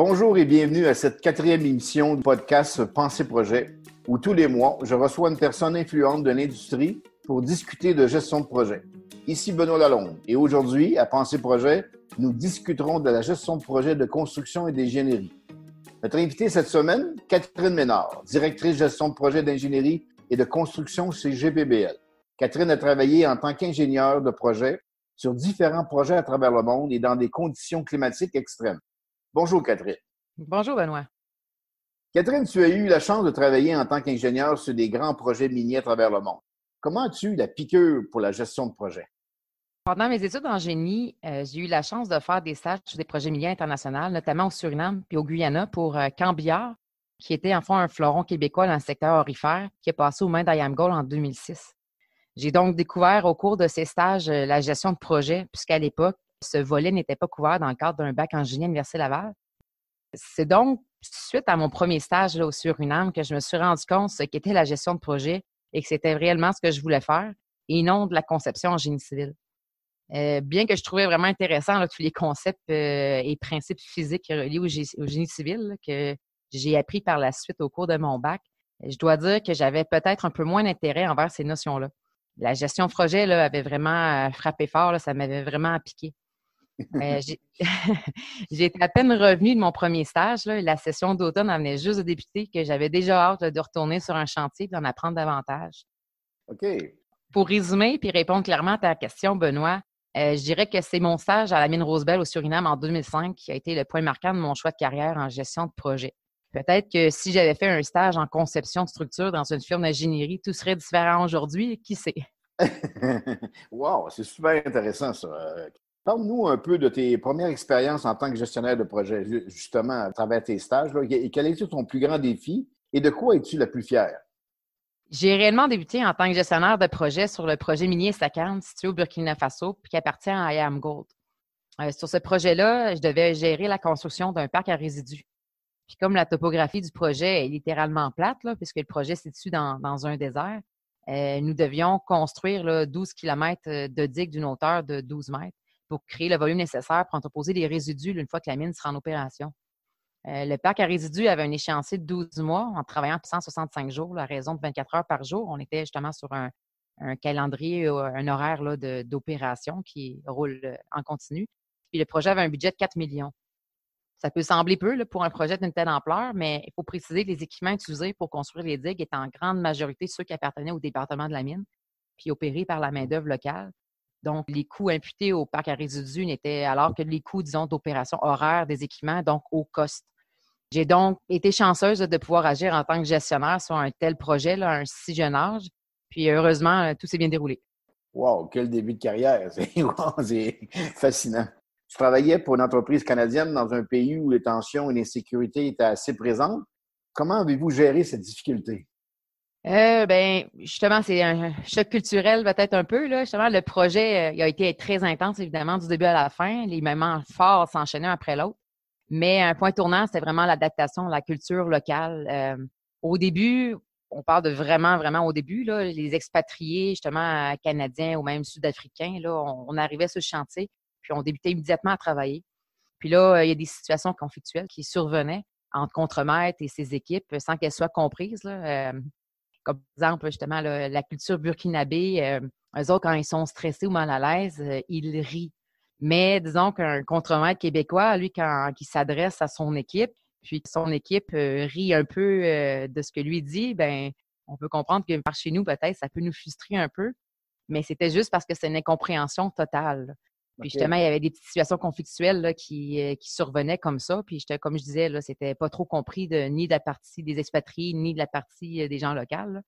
Bonjour et bienvenue à cette quatrième émission du podcast Pensée Projet, où tous les mois, je reçois une personne influente de l'industrie pour discuter de gestion de projet. Ici Benoît Lalonde et aujourd'hui, à Pensée Projet, nous discuterons de la gestion de projet de construction et d'ingénierie. Notre invitée cette semaine, Catherine Ménard, directrice gestion de projet d'ingénierie et de construction chez GPBL. Catherine a travaillé en tant qu'ingénieure de projet sur différents projets à travers le monde et dans des conditions climatiques extrêmes. Bonjour, Catherine. Bonjour, Benoît. Catherine, tu as eu la chance de travailler en tant qu'ingénieur sur des grands projets miniers à travers le monde. Comment as-tu eu la piqûre pour la gestion de projet? Pendant mes études en génie, euh, j'ai eu la chance de faire des stages sur des projets miniers internationaux, notamment au Suriname puis au Guyana pour euh, Cambiard, qui était en fond un fleuron québécois dans le secteur orifère, qui est passé aux mains d'IAMGOL en 2006. J'ai donc découvert au cours de ces stages euh, la gestion de projet, puisqu'à l'époque, ce volet n'était pas couvert dans le cadre d'un bac en génie à l'Université Laval? C'est donc suite à mon premier stage là, au Suriname que je me suis rendu compte ce qu'était la gestion de projet et que c'était réellement ce que je voulais faire et non de la conception en génie civil. Euh, bien que je trouvais vraiment intéressant tous les concepts euh, et principes physiques reliés au, génie civil que j'ai appris par la suite au cours de mon bac, je dois dire que j'avais peut-être un peu moins d'intérêt envers ces notions-là. La gestion de projet là, avait vraiment euh, frappé fort, ça m'avait vraiment piqué. J'étais à peine revenue de mon premier stage. la session d'automne en venait juste de débuter, que j'avais déjà hâte de retourner sur un chantier et d'en apprendre davantage. OK. Pour résumer puis répondre clairement à ta question, Benoît, euh, je dirais que c'est mon stage à la mine Rosebell au Suriname en 2005 qui a été le point marquant de mon choix de carrière en gestion de projet. Peut-être que si j'avais fait un stage en conception de structure dans une firme d'ingénierie, tout serait différent aujourd'hui. Qui sait? wow, c'est super intéressant ça. Parle-nous un peu de tes premières expériences en tant que gestionnaire de projet, justement, à travers tes stages. quel est ton plus grand défi et de quoi es-tu la plus fière? J'ai réellement débuté en tant que gestionnaire de projet sur le projet minier Sakan, situé au Burkina Faso, puis qui appartient à IAM Gold. Euh, sur ce projet-là, je devais gérer la construction d'un parc à résidus. Puis comme la topographie du projet est littéralement plate, puisque le projet se situe dans, un désert, euh, nous devions construire 12 km de digues d'une hauteur de 12 mètres pour créer le volume nécessaire pour entreposer les résidus une fois que la mine sera en opération. Euh, le parc à résidus avait un échéancier de 12 mois en travaillant 165 jours, à raison de 24 heures par jour. On était justement sur un, calendrier, un horaire d'opération qui roule euh, en continu. Puis le projet avait un budget de 4 millions. Ça peut sembler peu pour un projet d'une telle ampleur, mais il faut préciser que les équipements utilisés pour construire les digues étaient en grande majorité ceux qui appartenaient au département de la mine, puis opérés par la main-d'œuvre locale. Donc, les coûts imputés au parc à résidus n'étaient alors que les coûts, disons, d'opération horaire des équipements, donc au cost. J'ai donc été chanceuse de pouvoir agir en tant que gestionnaire sur un tel projet, là, un si jeune âge. Puis heureusement, tout s'est bien déroulé. Wow, quel début de carrière! C'est fascinant. Tu travaillais pour une entreprise canadienne dans un pays où les tensions et l'insécurité étaient assez présentes. Comment avez-vous géré cette difficulté? Euh, ben, justement, c'est un choc culturel peut-être un peu. Là. Justement, le projet euh, a été très intense, évidemment, du début à la fin. Les moments forts s'enchaînaient après l'autre. Mais un point tournant, c'était vraiment l'adaptation à la culture locale. Euh, au début, on parle de vraiment, vraiment au début, là, les expatriés, justement, canadiens ou même sud-africains, là, on, arrivait sur le chantier, puis on débutait immédiatement à travailler. Puis là, il y a des situations conflictuelles qui survenaient entre contremaître et ses équipes sans qu'elles soient comprises. Là. Comme exemple, justement, la culture burkinabé, euh, eux autres, quand ils sont stressés ou mal à l'aise, euh, ils rient. Mais disons qu'un contremaître québécois, lui, quand il s'adresse à son équipe, puis son équipe euh, rit un peu de ce que lui dit, ben on peut comprendre que par chez nous, peut-être, ça peut nous frustrer un peu. Mais c'était juste parce que c'est une incompréhension totale. Puis justement, il y avait des petites situations conflictuelles qui, euh, qui, survenaient comme ça. Puis comme je disais, là, c'était pas trop compris de, ni de la partie des expatriés, ni de la partie euh, des gens locaux.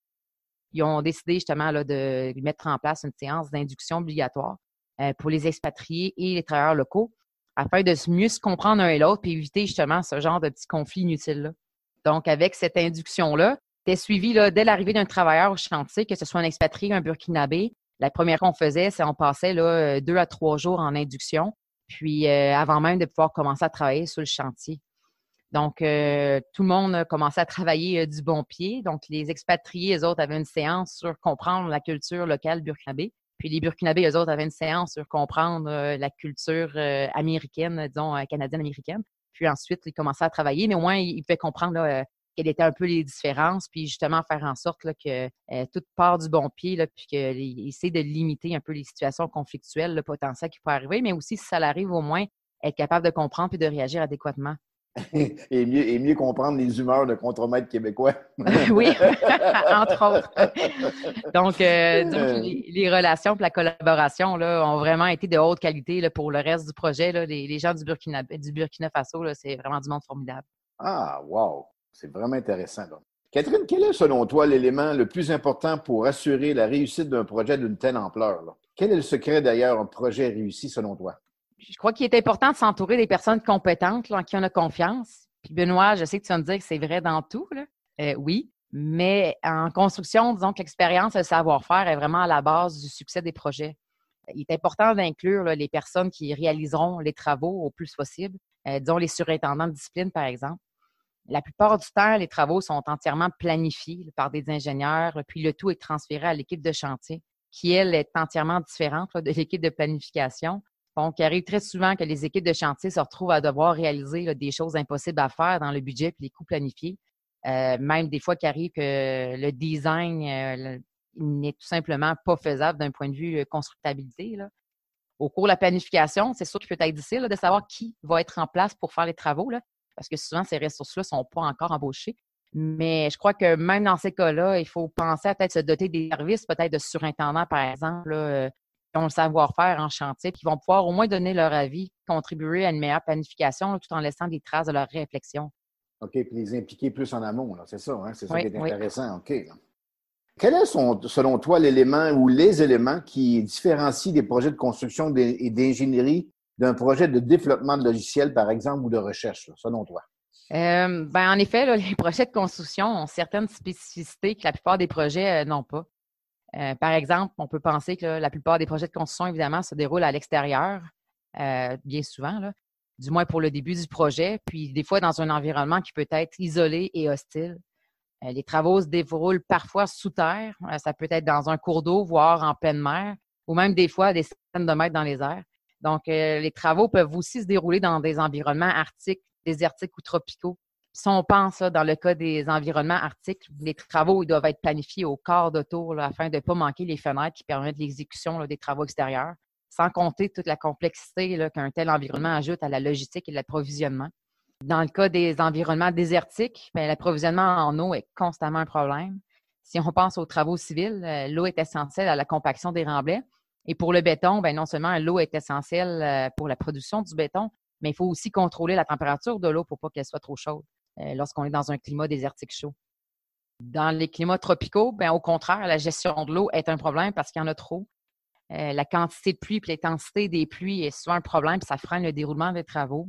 Ils ont décidé justement là, de mettre en place une séance d'induction obligatoire euh, pour les expatriés et les travailleurs locaux afin de mieux se comprendre un et l'autre puis éviter justement ce genre de petits conflits inutiles-là. Donc, avec cette induction-là, c'était suivi là, dès l'arrivée d'un travailleur au chantier, que ce soit un expatrié ou un burkinabé, la première qu'on faisait, c'est on passait euh, deux à trois jours en induction, puis euh, avant même de pouvoir commencer à travailler sur le chantier. Donc, euh, tout le monde commençait à travailler du bon pied. Donc, les expatriés, eux autres, avaient une séance sur comprendre la culture locale burkinabé. Puis les burkinabés, eux autres, avaient une séance sur comprendre la culture américaine, disons, canadienne-américaine. Puis ensuite, il commençait à travailler, mais au moins, il pouvait comprendre là, quelles étaient un peu les différences, puis justement faire en sorte là, que tout part du bon pied, là, puis qu'il essaie de limiter un peu les situations conflictuelles le potentiel qui peut arriver, mais aussi, si ça arrive, au moins, être capable de comprendre puis de réagir adéquatement. et, mieux, et mieux comprendre les humeurs de contremaître québécois. oui, entre autres. Donc, euh, euh. les, relations et la collaboration là, ont vraiment été de haute qualité là, pour le reste du projet. Là. Les, gens du Burkina, du Burkina Faso, c'est vraiment du monde formidable. Ah, wow! C'est vraiment intéressant. Catherine, quel est selon toi l'élément le plus important pour assurer la réussite d'un projet d'une telle ampleur? Quel est le secret derrière un projet réussi selon toi? je crois qu'il est important de s'entourer des personnes compétentes en qui on a confiance. Puis Benoît, je sais que tu vas me dire que c'est vrai dans tout. Euh, oui, mais en construction, disons que l'expérience et le savoir-faire est vraiment à la base du succès des projets. Il est important d'inclure les personnes qui réaliseront les travaux au plus possible, euh, disons les surintendants de discipline, par exemple. La plupart du temps, les travaux sont entièrement planifiés par des ingénieurs, puis le tout est transféré à l'équipe de chantier, qui, elle, est entièrement différente de l'équipe de planification. Donc, il arrive très souvent que les équipes de chantier se retrouvent à devoir réaliser des choses impossibles à faire dans le budget et les coûts planifiés. Euh, même des fois qu'il arrive que le design euh, n'est tout simplement pas faisable d'un point de vue euh, constructabilité. Au cours de la planification, c'est sûr qu'il peut être difficile de savoir qui va être en place pour faire les travaux, parce que souvent, ces ressources-là ne sont pas encore embauchées. Mais je crois que même dans ces cas-là, il faut penser à peut-être se doter des services, peut-être de surintendants, par exemple, qui ont le savoir-faire en chantier, qui vont pouvoir au moins donner leur avis, contribuer à une meilleure planification tout en laissant des traces de leur réflexion. OK, puis les impliquer plus en amont, c'est ça, hein? c'est ça qui est intéressant. OK. Quel est, selon toi, l'élément ou les éléments qui différencient des projets de construction et d'ingénierie d'un projet de développement de logiciels, par exemple, ou de recherche, selon toi? Euh, ben, en effet, les projets de construction ont certaines spécificités que la plupart des projets euh, n'ont pas. Euh, par exemple, on peut penser que la plupart des projets de construction, évidemment, se déroulent à l'extérieur, bien souvent, du moins pour le début du projet, puis des fois dans un environnement qui peut être isolé et hostile. Les travaux se déroulent parfois sous terre, ça peut être dans un cours d'eau, voire en pleine mer, ou même des fois des centaines de mètres dans les airs. Donc, les travaux peuvent aussi se dérouler dans des environnements arctiques, désertiques ou tropicaux si on pense dans le cas des environnements arctiques, les travaux doivent être planifiés au quart de tour afin de ne pas manquer les fenêtres qui permettent l'exécution des travaux extérieurs, sans compter toute la complexité qu'un tel environnement ajoute à la logistique et l'approvisionnement. Dans le cas des environnements désertiques, ben, l'approvisionnement en eau est constamment un problème. Si on pense aux travaux civils, euh, l'eau est essentielle à la compaction des remblais. Et pour le béton, ben, non seulement l'eau est essentielle euh, pour la production du béton, mais il faut aussi contrôler la température de l'eau pour pas qu'elle soit trop chaude. Euh, lorsqu'on est dans un climat désertique chaud. Dans les climats tropicaux, ben, au contraire, la gestion de l'eau est un problème parce qu'il y en a trop. Euh, la quantité de pluie et l'intensité des pluies est souvent un problème, puis ça freine le déroulement des travaux.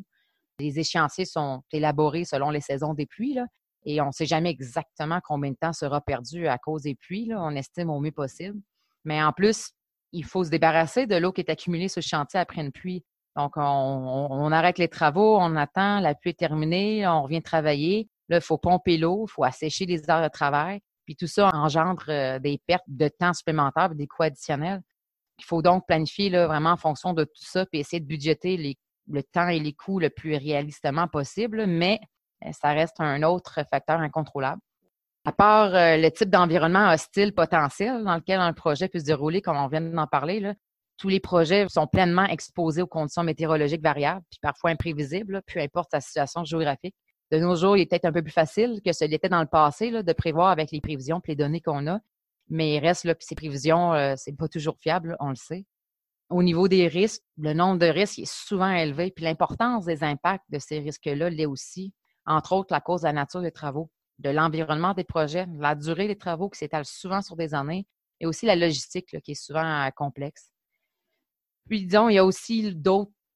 Les échéanciers sont élaborés selon les saisons des pluies, et on ne sait jamais exactement combien de temps sera perdu à cause des pluies. On estime au mieux possible. Mais en plus, il faut se débarrasser de l'eau qui est accumulée sur le chantier après une pluie. Donc, on, arrête les travaux, on attend, la pluie est terminée, on revient travailler. Là, il faut pomper l'eau, il faut assécher les heures de travail. Puis tout ça engendre euh, des pertes de temps supplémentaires, des coûts additionnels. Il faut donc planifier là, vraiment en fonction de tout ça, puis essayer de budgéter le temps et les coûts le plus réalistement possible, mais euh, ça reste un autre facteur incontrôlable. À part euh, le type d'environnement hostile potentiel dans lequel un projet peut se dérouler, comme on vient d'en parler, tous les projets sont pleinement exposés aux conditions météorologiques variables, puis parfois imprévisibles, peu importe sa situation géographique. De nos jours, il est peut-être un peu plus facile que ce l'était dans le passé de prévoir avec les prévisions et les données qu'on a. Mais il reste puis ces prévisions, euh, c'est pas toujours fiable, on le sait. Au niveau des risques, le nombre de risques est souvent élevé, puis l'importance des impacts de ces risques-là l'est aussi, entre autres à cause de la nature des travaux, de l'environnement des projets, la durée des travaux qui s'étalent souvent sur des années, et aussi la logistique qui est souvent euh, complexe. Puis, disons, il y a aussi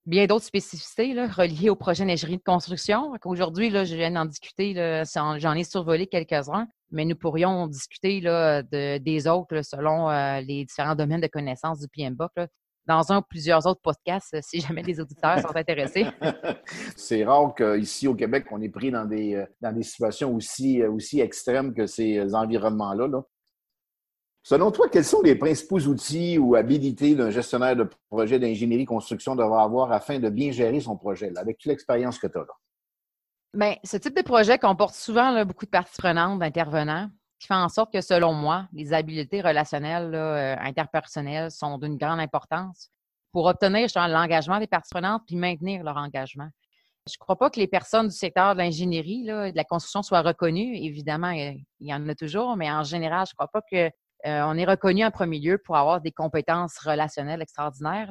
bien d'autres spécificités reliées au projet d'ingénierie de construction. Aujourd'hui, je viens d'en discuter, j'en ai survolé quelques-uns, mais nous pourrions discuter des autres selon euh, les différents domaines de connaissances du PMBOK dans un ou plusieurs autres podcasts, si jamais les auditeurs sont intéressés. C'est rare qu'ici au Québec, on est pris dans des, euh, dans des situations aussi, euh, aussi extrêmes que ces environnements-là. Là. Selon toi, quels sont les principaux outils ou habilités d'un gestionnaire de projet d'ingénierie construction devra avoir afin de bien gérer son projet, avec toute l'expérience que tu as là? Bien, ce type de projet comporte souvent beaucoup de parties prenantes, d'intervenants, qui fait en sorte que, selon moi, les habiletés relationnelles euh, interpersonnelles sont d'une grande importance pour obtenir l'engagement des parties prenantes puis maintenir leur engagement. Je ne crois pas que les personnes du secteur de l'ingénierie, de la construction soient reconnues. Évidemment, il y en a toujours, mais en général, je ne crois pas qu'on euh, est reconnu en premier lieu pour avoir des compétences relationnelles extraordinaires.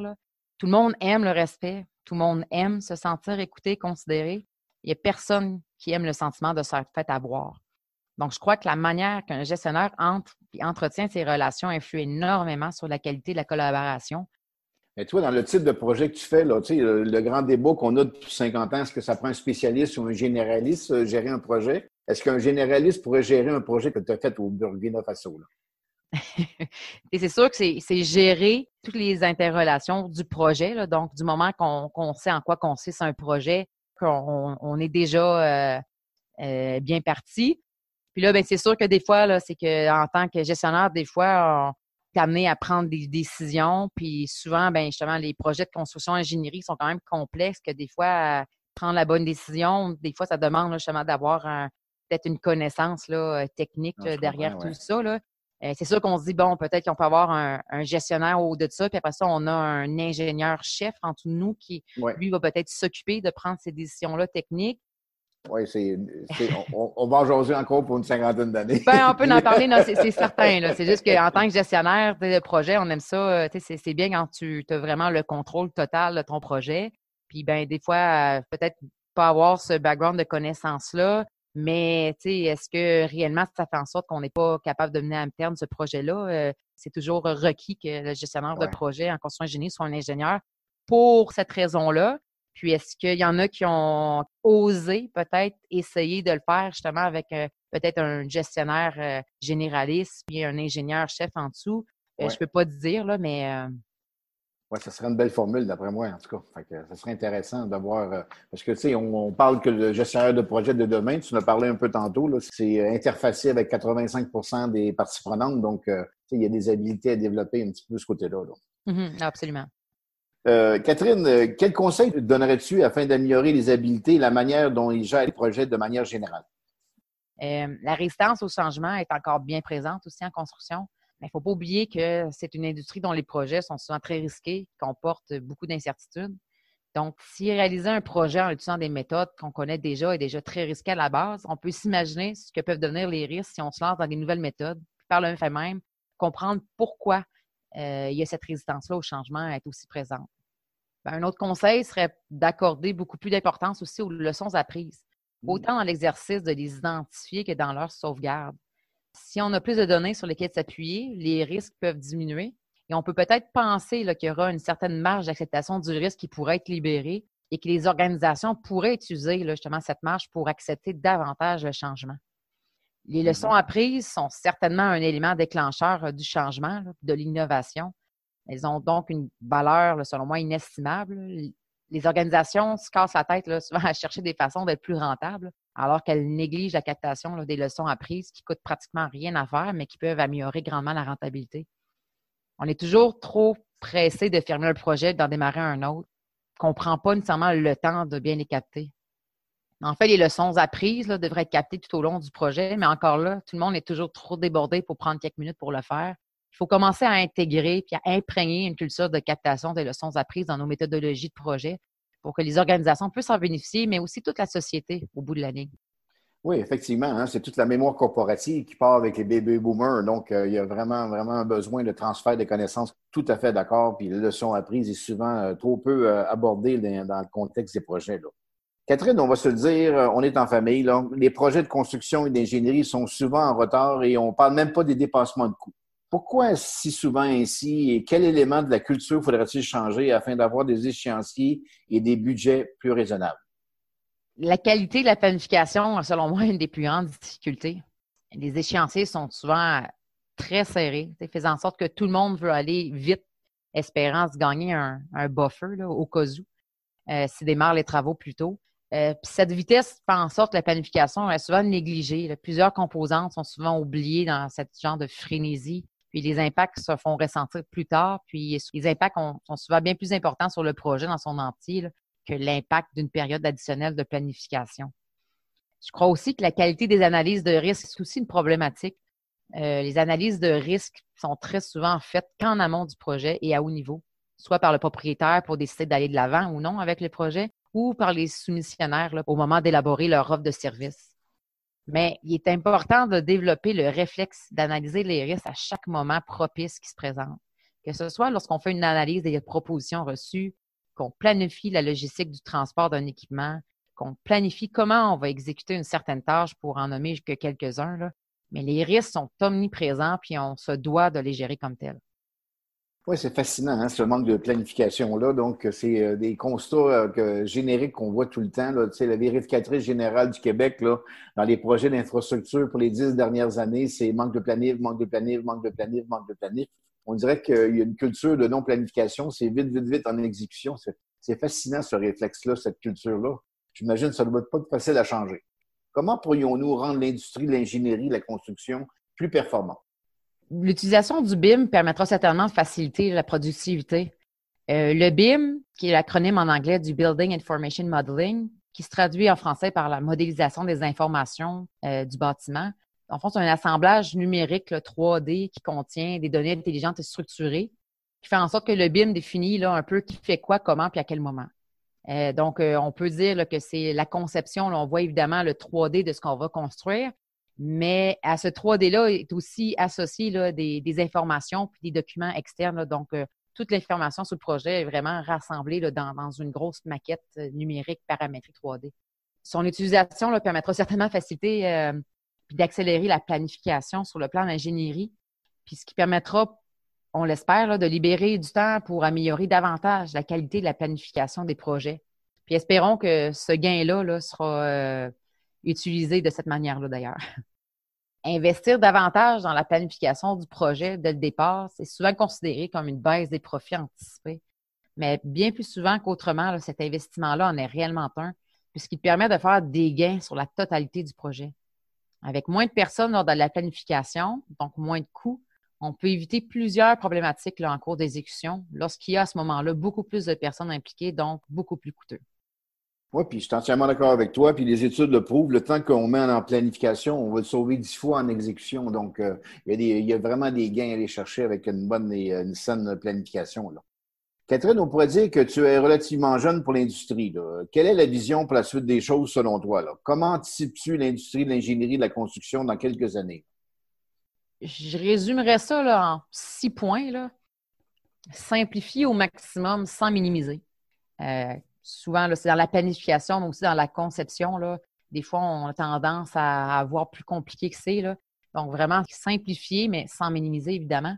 Tout le monde aime le respect, tout le monde aime se sentir écouté, considéré. Il n'y a personne qui aime le sentiment de se faire avoir. Donc, je crois que la manière qu'un gestionnaire entre et entretient ses relations influe énormément sur la qualité de la collaboration. Mais toi, dans le type de projet que tu fais, là, le, le grand débat qu'on a depuis 50 ans, est-ce que ça prend un spécialiste ou un généraliste euh, gérer un projet? Est-ce qu'un généraliste pourrait gérer un projet que tu as fait au Burkina Faso? et c'est sûr que c'est gérer toutes les interrelations du projet. donc, du moment qu'on sait en quoi consiste un projet, qu'on on est déjà euh, euh, bien parti. Puis là, ben, c'est sûr que des fois, c'est qu'en tant que gestionnaire, des fois, on est amené à prendre des décisions. Puis souvent, ben, justement, les projets de construction ingénierie sont quand même complexes que des fois, prendre la bonne décision, des fois, ça demande justement d'avoir peut-être une connaissance là, technique derrière tout ça. Là. Euh, c'est sûr qu'on se dit, bon, peut-être qu'on peut avoir un, gestionnaire au de ça, puis après ça, on a un ingénieur-chef entre nous qui, lui, va peut-être s'occuper de prendre ces décisions-là techniques. Oui, c'est, on, va en jaser encore pour une cinquantaine d'années. Ben, on peut en parler, c'est, certain. C'est juste qu'en tant que gestionnaire de projet, on aime ça. Euh, c'est, bien quand tu as vraiment le contrôle total de ton projet. Puis, ben, des fois, euh, peut-être pas avoir ce background de connaissances-là, mais est-ce que réellement ça fait en sorte qu'on n'est pas capable de mener à terme ce projet-là? Euh, c'est toujours requis que le gestionnaire de projet en construction ingénierie soit un ingénieur pour cette raison-là. Puis est-ce qu'il y en a qui ont osé peut-être essayer de le faire justement avec euh, peut-être un gestionnaire euh, généraliste puis un ingénieur chef en dessous? Je ne peux pas te dire, là, mais oui, ça serait une belle formule, d'après moi, en tout cas. ça serait intéressant d'avoir. Euh, parce que, tu sais, on, parle que le gestionnaire de projet de demain, tu en as parlé un peu tantôt, c'est euh, interfacé avec 85% des parties prenantes. Donc, euh, il y a des habilités à développer un petit peu de ce côté-là. Mm-hmm, absolument. Catherine, quel conseil donnerais-tu afin d'améliorer les habiletés et la manière dont ils gèrent les projets de manière générale? la résistance au changement est encore bien présente aussi en construction. Il ne faut pas oublier que c'est une industrie dont les projets sont souvent très risqués, comportent beaucoup d'incertitudes. Donc, si réaliser un projet en utilisant des méthodes qu'on connaît déjà est déjà très risqué à la base, on peut s'imaginer ce que peuvent devenir les risques si on se lance dans des nouvelles méthodes. par le fait même, comprendre pourquoi euh, il y a cette résistance-là au changement est aussi présente. Ben, un autre conseil serait d'accorder beaucoup plus d'importance aussi aux leçons apprises, mmh. autant dans l'exercice de les identifier que dans leur sauvegarde si on a plus de données sur lesquelles s'appuyer, les risques peuvent diminuer. Et on peut peut-être penser qu'il y aura une certaine marge d'acceptation du risque qui pourrait être libérée et que les organisations pourraient utiliser justement cette marge pour accepter davantage le changement. Les mm-hmm. leçons apprises sont certainement un élément déclencheur euh, du changement, de l'innovation. Elles ont donc une valeur, selon moi, inestimable. Les organisations se cassent la tête souvent à chercher des façons d'être plus rentables alors qu'elle néglige la captation des leçons apprises qui coûtent pratiquement rien à faire, mais qui peuvent améliorer grandement la rentabilité. On est toujours trop pressé de fermer un projet, d'en démarrer un autre, qu'on ne prend pas nécessairement le temps de bien les capter. En fait, les leçons apprises devraient être captées tout au long du projet, mais encore là, tout le monde est toujours trop débordé pour prendre quelques minutes pour le faire. Il faut commencer à intégrer puis à imprégner une culture de captation des leçons apprises dans nos méthodologies de projet pour que les organisations puissent en bénéficier, mais aussi toute la société au bout de l'année. Oui, effectivement, hein, c'est toute la mémoire corporative qui part avec les baby boomers. Donc, euh, il y a vraiment, vraiment un besoin de transfert des connaissances. Tout à fait d'accord. Puis, les leçons apprises est souvent euh, trop peu euh, abordées dans, le contexte des projets. Là. Catherine, on va se le dire, on est en famille. Les projets de construction et d'ingénierie sont souvent en retard et on ne parle même pas des dépassements de coûts. Pourquoi si souvent ainsi et quel élément de la culture faudrait-il changer afin d'avoir des échéanciers et des budgets plus raisonnables? La qualité de la planification, selon moi, est une des plus grandes difficultés. Les échéanciers sont souvent très serrés, faisant en sorte que tout le monde veut aller vite, espérant se gagner un, buffer au cas où, euh, s'ils démarrent les travaux plus tôt. Euh, cette vitesse fait en sorte que la planification est souvent négligée. Plusieurs composantes sont souvent oubliées dans ce genre de frénésie puis les impacts se font ressentir plus tard. Puis les impacts sont souvent bien plus importants sur le projet dans son entier que l'impact d'une période additionnelle de planification. Je crois aussi que la qualité des analyses de risque, c'est aussi une problématique. Euh, les analyses de risque sont très souvent faites qu'en amont du projet et à haut niveau, soit par le propriétaire pour décider d'aller de l'avant ou non avec le projet, ou par les soumissionnaires au moment d'élaborer leur offre de service. Mais il est important de développer le réflexe d'analyser les risques à chaque moment propice qui se présente, que ce soit lorsqu'on fait une analyse des propositions reçues, qu'on planifie la logistique du transport d'un équipement, qu'on planifie comment on va exécuter une certaine tâche pour en nommer que quelques-uns. Mais les risques sont omniprésents, puis on se doit de les gérer comme tels. Oui, c'est fascinant, hein, ce manque de planification-là. Donc, c'est euh, des constats euh, génériques qu'on voit tout le temps. Là. Tu sais, la vérificatrice générale du Québec, là, dans les projets d'infrastructure pour les dix dernières années, c'est manque de planif, manque de planif, manque de planif, manque de planif. On dirait qu'il y a une culture de non-planification. C'est vite, vite, vite en exécution. C'est fascinant, ce réflexe-là, cette culture-là. J'imagine que ça ne doit pas être facile à changer. Comment pourrions-nous rendre l'industrie l'ingénierie, la construction plus performante? L'utilisation du BIM permettra certainement de faciliter la productivité. Euh, le BIM, qui est l'acronyme en anglais du Building Information Modeling, qui se traduit en français par la modélisation des informations euh, du bâtiment. En fond, c'est un assemblage numérique 3D qui contient des données intelligentes et structurées, qui fait en sorte que le BIM définit là, un peu qui fait quoi, comment, puis à quel moment. Euh, donc, on peut dire que c'est la conception. on voit évidemment le 3D de ce qu'on va construire, mais à ce 3D-là est aussi associé là, des, informations puis des documents externes. donc, euh, toute l'information sur le projet est vraiment rassemblée là, dans, une grosse maquette euh, numérique paramétrique 3D. Son utilisation là, permettra certainement de faciliter euh, d'accélérer la planification sur le plan d'ingénierie, puis ce qui permettra, on l'espère, de libérer du temps pour améliorer davantage la qualité de la planification des projets. Puis espérons que ce gain-là là, sera utiliser de cette manière-là d'ailleurs. Investir davantage dans la planification du projet dès le départ, c'est souvent considéré comme une baisse des profits anticipés. Mais bien plus souvent qu'autrement, cet investissement-là en est réellement un, puisqu'il permet de faire des gains sur la totalité du projet. Avec moins de personnes lors de la planification, donc moins de coûts, on peut éviter plusieurs problématiques en cours d'exécution lorsqu'il y a à ce moment-là beaucoup plus de personnes impliquées, donc beaucoup plus coûteux. Oui, puis je suis entièrement d'accord avec toi. Puis les études le prouvent. Le temps qu'on met en planification, on va le sauver dix fois en exécution. Donc, euh, il, y a vraiment des gains à aller chercher avec une bonne et une saine planification. Catherine, on pourrait dire que tu es relativement jeune pour l'industrie. Quelle est la vision pour la suite des choses selon toi? Comment anticipes-tu l'industrie de l'ingénierie de la construction dans quelques années? Je résumerais ça en six points. Là. Simplifier au maximum sans minimiser. Euh, souvent, c'est dans la planification, mais aussi dans la conception. Là. Des fois, on a tendance à, avoir plus compliqué que c'est. Donc, vraiment simplifier, mais sans minimiser, évidemment.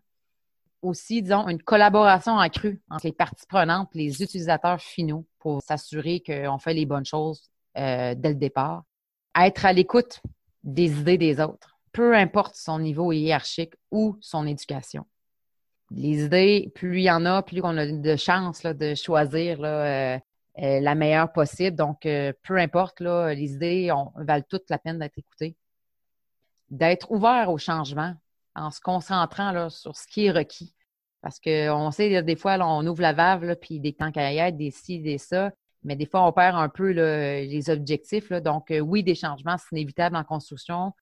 Aussi, disons, une collaboration accrue entre les parties prenantes, les utilisateurs finaux, pour s'assurer qu'on fait les bonnes choses euh, dès le départ. Être à l'écoute des idées des autres, peu importe son niveau hiérarchique ou son éducation les idées, plus il y en a, plus on a de chances de choisir euh, euh, la meilleure possible. Donc, euh, peu importe, là, les idées valent toute la peine d'être écoutées. D'être ouvert au changement en se concentrant là, sur ce qui est requis. Parce qu'on sait, des fois, on ouvre la valve, puis des temps qu'à des ci, des ça, mais des fois, on perd un peu les objectifs. Donc, euh, oui, des changements, c'est inévitable en construction.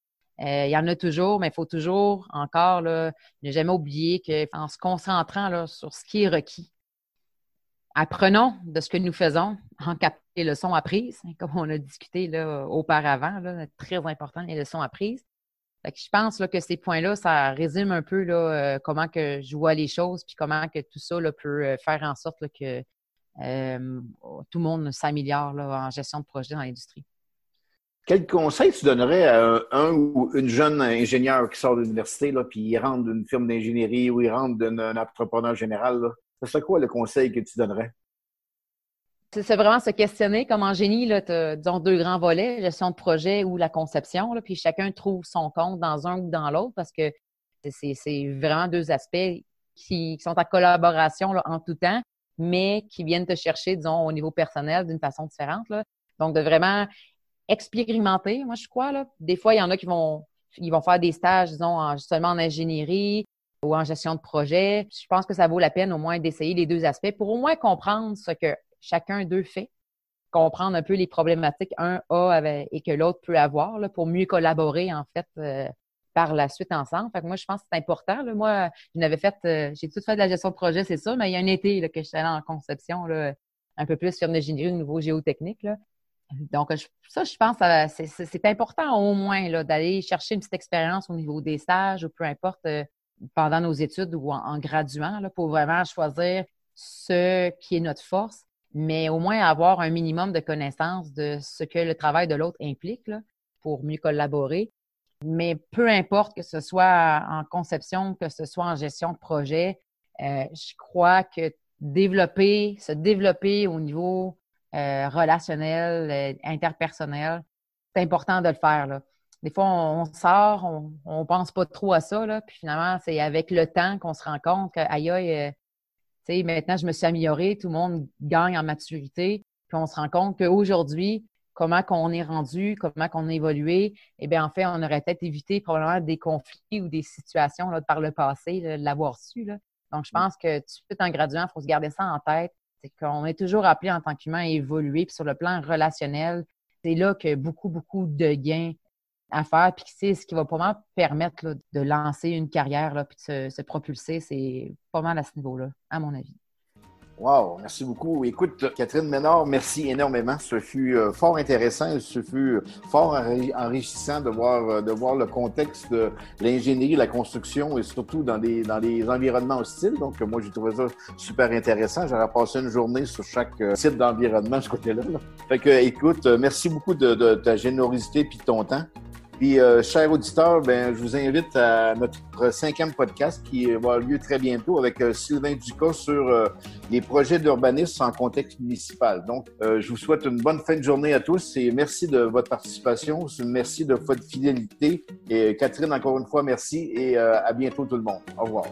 il y en a toujours, mais il faut toujours encore là, ne jamais oublier qu'en se concentrant là, sur ce qui est requis, apprenons de ce que nous faisons en captant les leçons apprises, hein, comme on a discuté là, auparavant, très important, les leçons apprises. je pense que ces points-là, ça résume un peu euh, comment que je vois les choses, puis comment que tout ça peut euh, faire en sorte que euh, tout le monde s'améliore en gestion de projet dans l'industrie. Quel conseil tu donnerais à un, ou une jeune ingénieur qui sort de l'université, puis il rentre d'une firme d'ingénierie ou il rentre d'un entrepreneur général? Là? Ce serait quoi le conseil que tu donnerais? C'est vraiment se questionner. Comme en génie, as disons, deux grands volets, gestion de projet ou la conception. Là, puis chacun trouve son compte dans un ou dans l'autre parce que c'est vraiment deux aspects qui, sont en collaboration en tout temps, mais qui viennent te chercher, disons, au niveau personnel d'une façon différente. Là. Donc, de vraiment expérimenter, moi, je crois. Là. Des fois, il y en a qui vont, ils vont faire des stages, disons, justement en ingénierie, ou en gestion de projet. Je pense que ça vaut la peine au moins d'essayer les deux aspects pour au moins comprendre ce que chacun d'eux fait, comprendre un peu les problématiques un a et que l'autre peut avoir là, pour mieux collaborer, en fait, euh, par la suite ensemble. Fait que moi, je pense que c'est important. Moi, je fait, euh, j'ai tout fait de la gestion de projet, c'est ça, mais il y a un été que je suis allée en conception, là, un peu plus sur l'ingénierie au niveau géotechnique. Là. Donc, ça, je pense que c'est important au moins d'aller chercher une petite expérience au niveau des stages ou peu importe euh, pendant nos études ou en, graduant pour vraiment choisir ce qui est notre force, mais au moins avoir un minimum de connaissances de ce que le travail de l'autre implique pour mieux collaborer. Mais peu importe que ce soit en conception, que ce soit en gestion de projet, euh, je crois que développer, se développer au niveau euh, relationnel, euh, interpersonnel, c'est important de le faire. Des fois, on, sort, on ne pense pas trop à ça, là, puis finalement, c'est avec le temps qu'on se rend compte que, aïe, aïe, euh, tu sais, maintenant, je me suis améliorée, tout le monde gagne en maturité, puis on se rend compte qu'aujourd'hui, comment qu'on est rendu, comment qu'on a évolué, eh bien, en fait, on aurait peut-être évité probablement des conflits ou des situations là, par le passé, de l'avoir su. Là. Donc, je mm. pense que tout de suite en graduant, il faut se garder ça en tête c'est qu'on est toujours appelé en tant qu'humain à évoluer. Puis sur le plan relationnel, c'est là que beaucoup, beaucoup de gains à faire. Puis c'est ce qui va probablement permettre de lancer une carrière là, puis de se propulser. C'est pas mal à ce niveau-là, à mon avis. Wow, merci beaucoup. Écoute, Catherine Ménard, merci énormément. Ce fut euh, fort intéressant, ce fut fort enrichissant de voir, euh, de voir le contexte de l'ingénierie, la construction et surtout dans des, dans les environnements hostiles. Donc, moi, j'ai trouvé ça super intéressant. J'aurais passé une journée sur chaque euh, site d'environnement de ce côté-là. Fait que, écoute, merci beaucoup de, de ta générosité et de ton temps. Puis, euh, chers auditeurs, ben, je vous invite à notre cinquième podcast qui va avoir lieu très bientôt avec euh, Sylvain Ducas sur euh, les projets d'urbanisme en contexte municipal. Donc, euh, je vous souhaite une bonne fin de journée à tous et merci de votre participation. Merci de votre fidélité. Et Catherine, encore une fois, merci et à bientôt tout le monde. Au revoir.